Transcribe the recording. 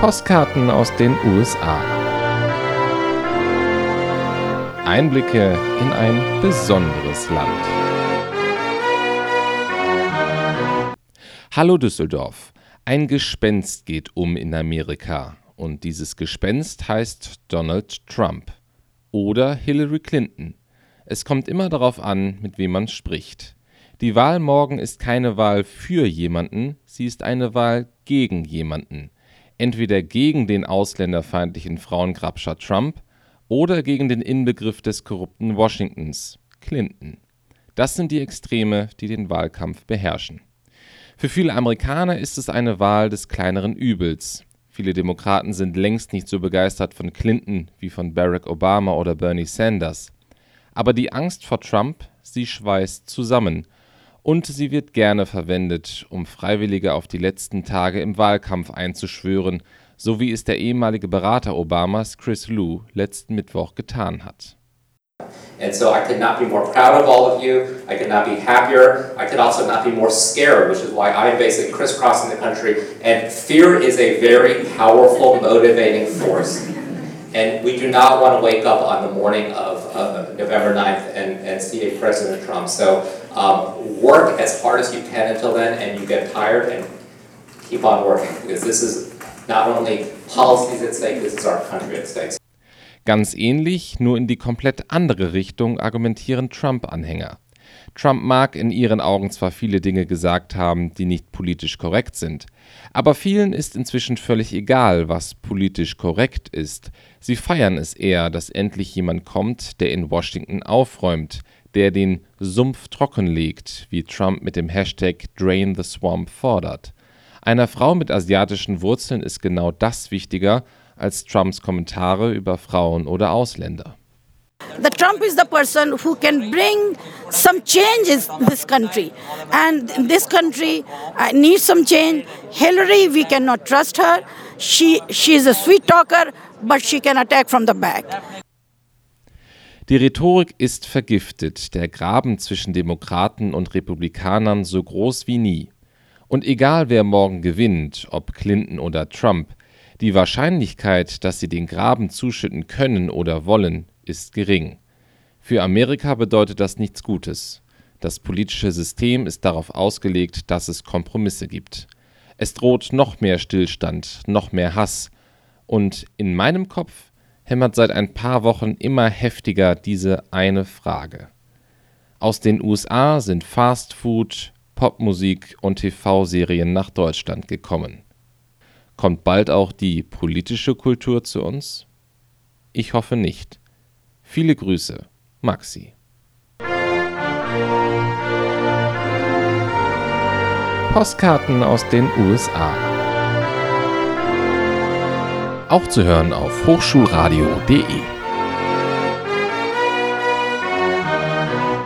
Postkarten aus den USA. Einblicke in ein besonderes Land. Hallo Düsseldorf. Ein Gespenst geht um in Amerika. Und dieses Gespenst heißt Donald Trump oder Hillary Clinton. Es kommt immer darauf an, mit wem man spricht. Die Wahl morgen ist keine Wahl für jemanden, sie ist eine Wahl gegen jemanden entweder gegen den ausländerfeindlichen Frauengrabscher Trump oder gegen den Inbegriff des korrupten Washingtons, Clinton. Das sind die Extreme, die den Wahlkampf beherrschen. Für viele Amerikaner ist es eine Wahl des kleineren Übels. Viele Demokraten sind längst nicht so begeistert von Clinton wie von Barack Obama oder Bernie Sanders. Aber die Angst vor Trump, sie schweißt zusammen und sie wird gerne verwendet, um Freiwillige auf die letzten Tage im Wahlkampf einzuschwören, so wie es der ehemalige Berater Obamas Chris Lu letzten Mittwoch getan hat. And so I could not be more proud of all of you. I could not be happier. I could also not be more scared, which is why I'm basically crisscrossing the country. And fear is a very powerful motivating force. And we do not want to wake up on the morning of uh, November 9th and, and see a President Trump. So um, work as hard as you can until then, and you get tired, and keep on working because this is not only policies at stake, this is our country at stake. Ganz ähnlich, nur in die komplett andere Richtung argumentieren Trump-Anhänger. Trump mag in ihren Augen zwar viele Dinge gesagt haben, die nicht politisch korrekt sind, aber vielen ist inzwischen völlig egal, was politisch korrekt ist. Sie feiern es eher, dass endlich jemand kommt, der in Washington aufräumt, der den Sumpf trockenlegt, wie Trump mit dem Hashtag Drain the Swamp fordert. Einer Frau mit asiatischen Wurzeln ist genau das wichtiger als Trumps Kommentare über Frauen oder Ausländer. The Trump is the person who can bring some change in this country. And this country uh, needs some change. Hillary, we cannot trust her. She, she is a sweet talker, but she can attack from the back. Die Rhetorik ist vergiftet, der Graben zwischen Demokraten und Republikanern so groß wie nie. Und egal wer morgen gewinnt, ob Clinton oder Trump, die Wahrscheinlichkeit, dass sie den Graben zuschütten können oder wollen, ist gering. Für Amerika bedeutet das nichts Gutes. Das politische System ist darauf ausgelegt, dass es Kompromisse gibt. Es droht noch mehr Stillstand, noch mehr Hass. Und in meinem Kopf hämmert seit ein paar Wochen immer heftiger diese eine Frage. Aus den USA sind Fast Food, Popmusik und TV-Serien nach Deutschland gekommen. Kommt bald auch die politische Kultur zu uns? Ich hoffe nicht. Viele Grüße, Maxi. Postkarten aus den USA. Auch zu hören auf hochschulradio.de.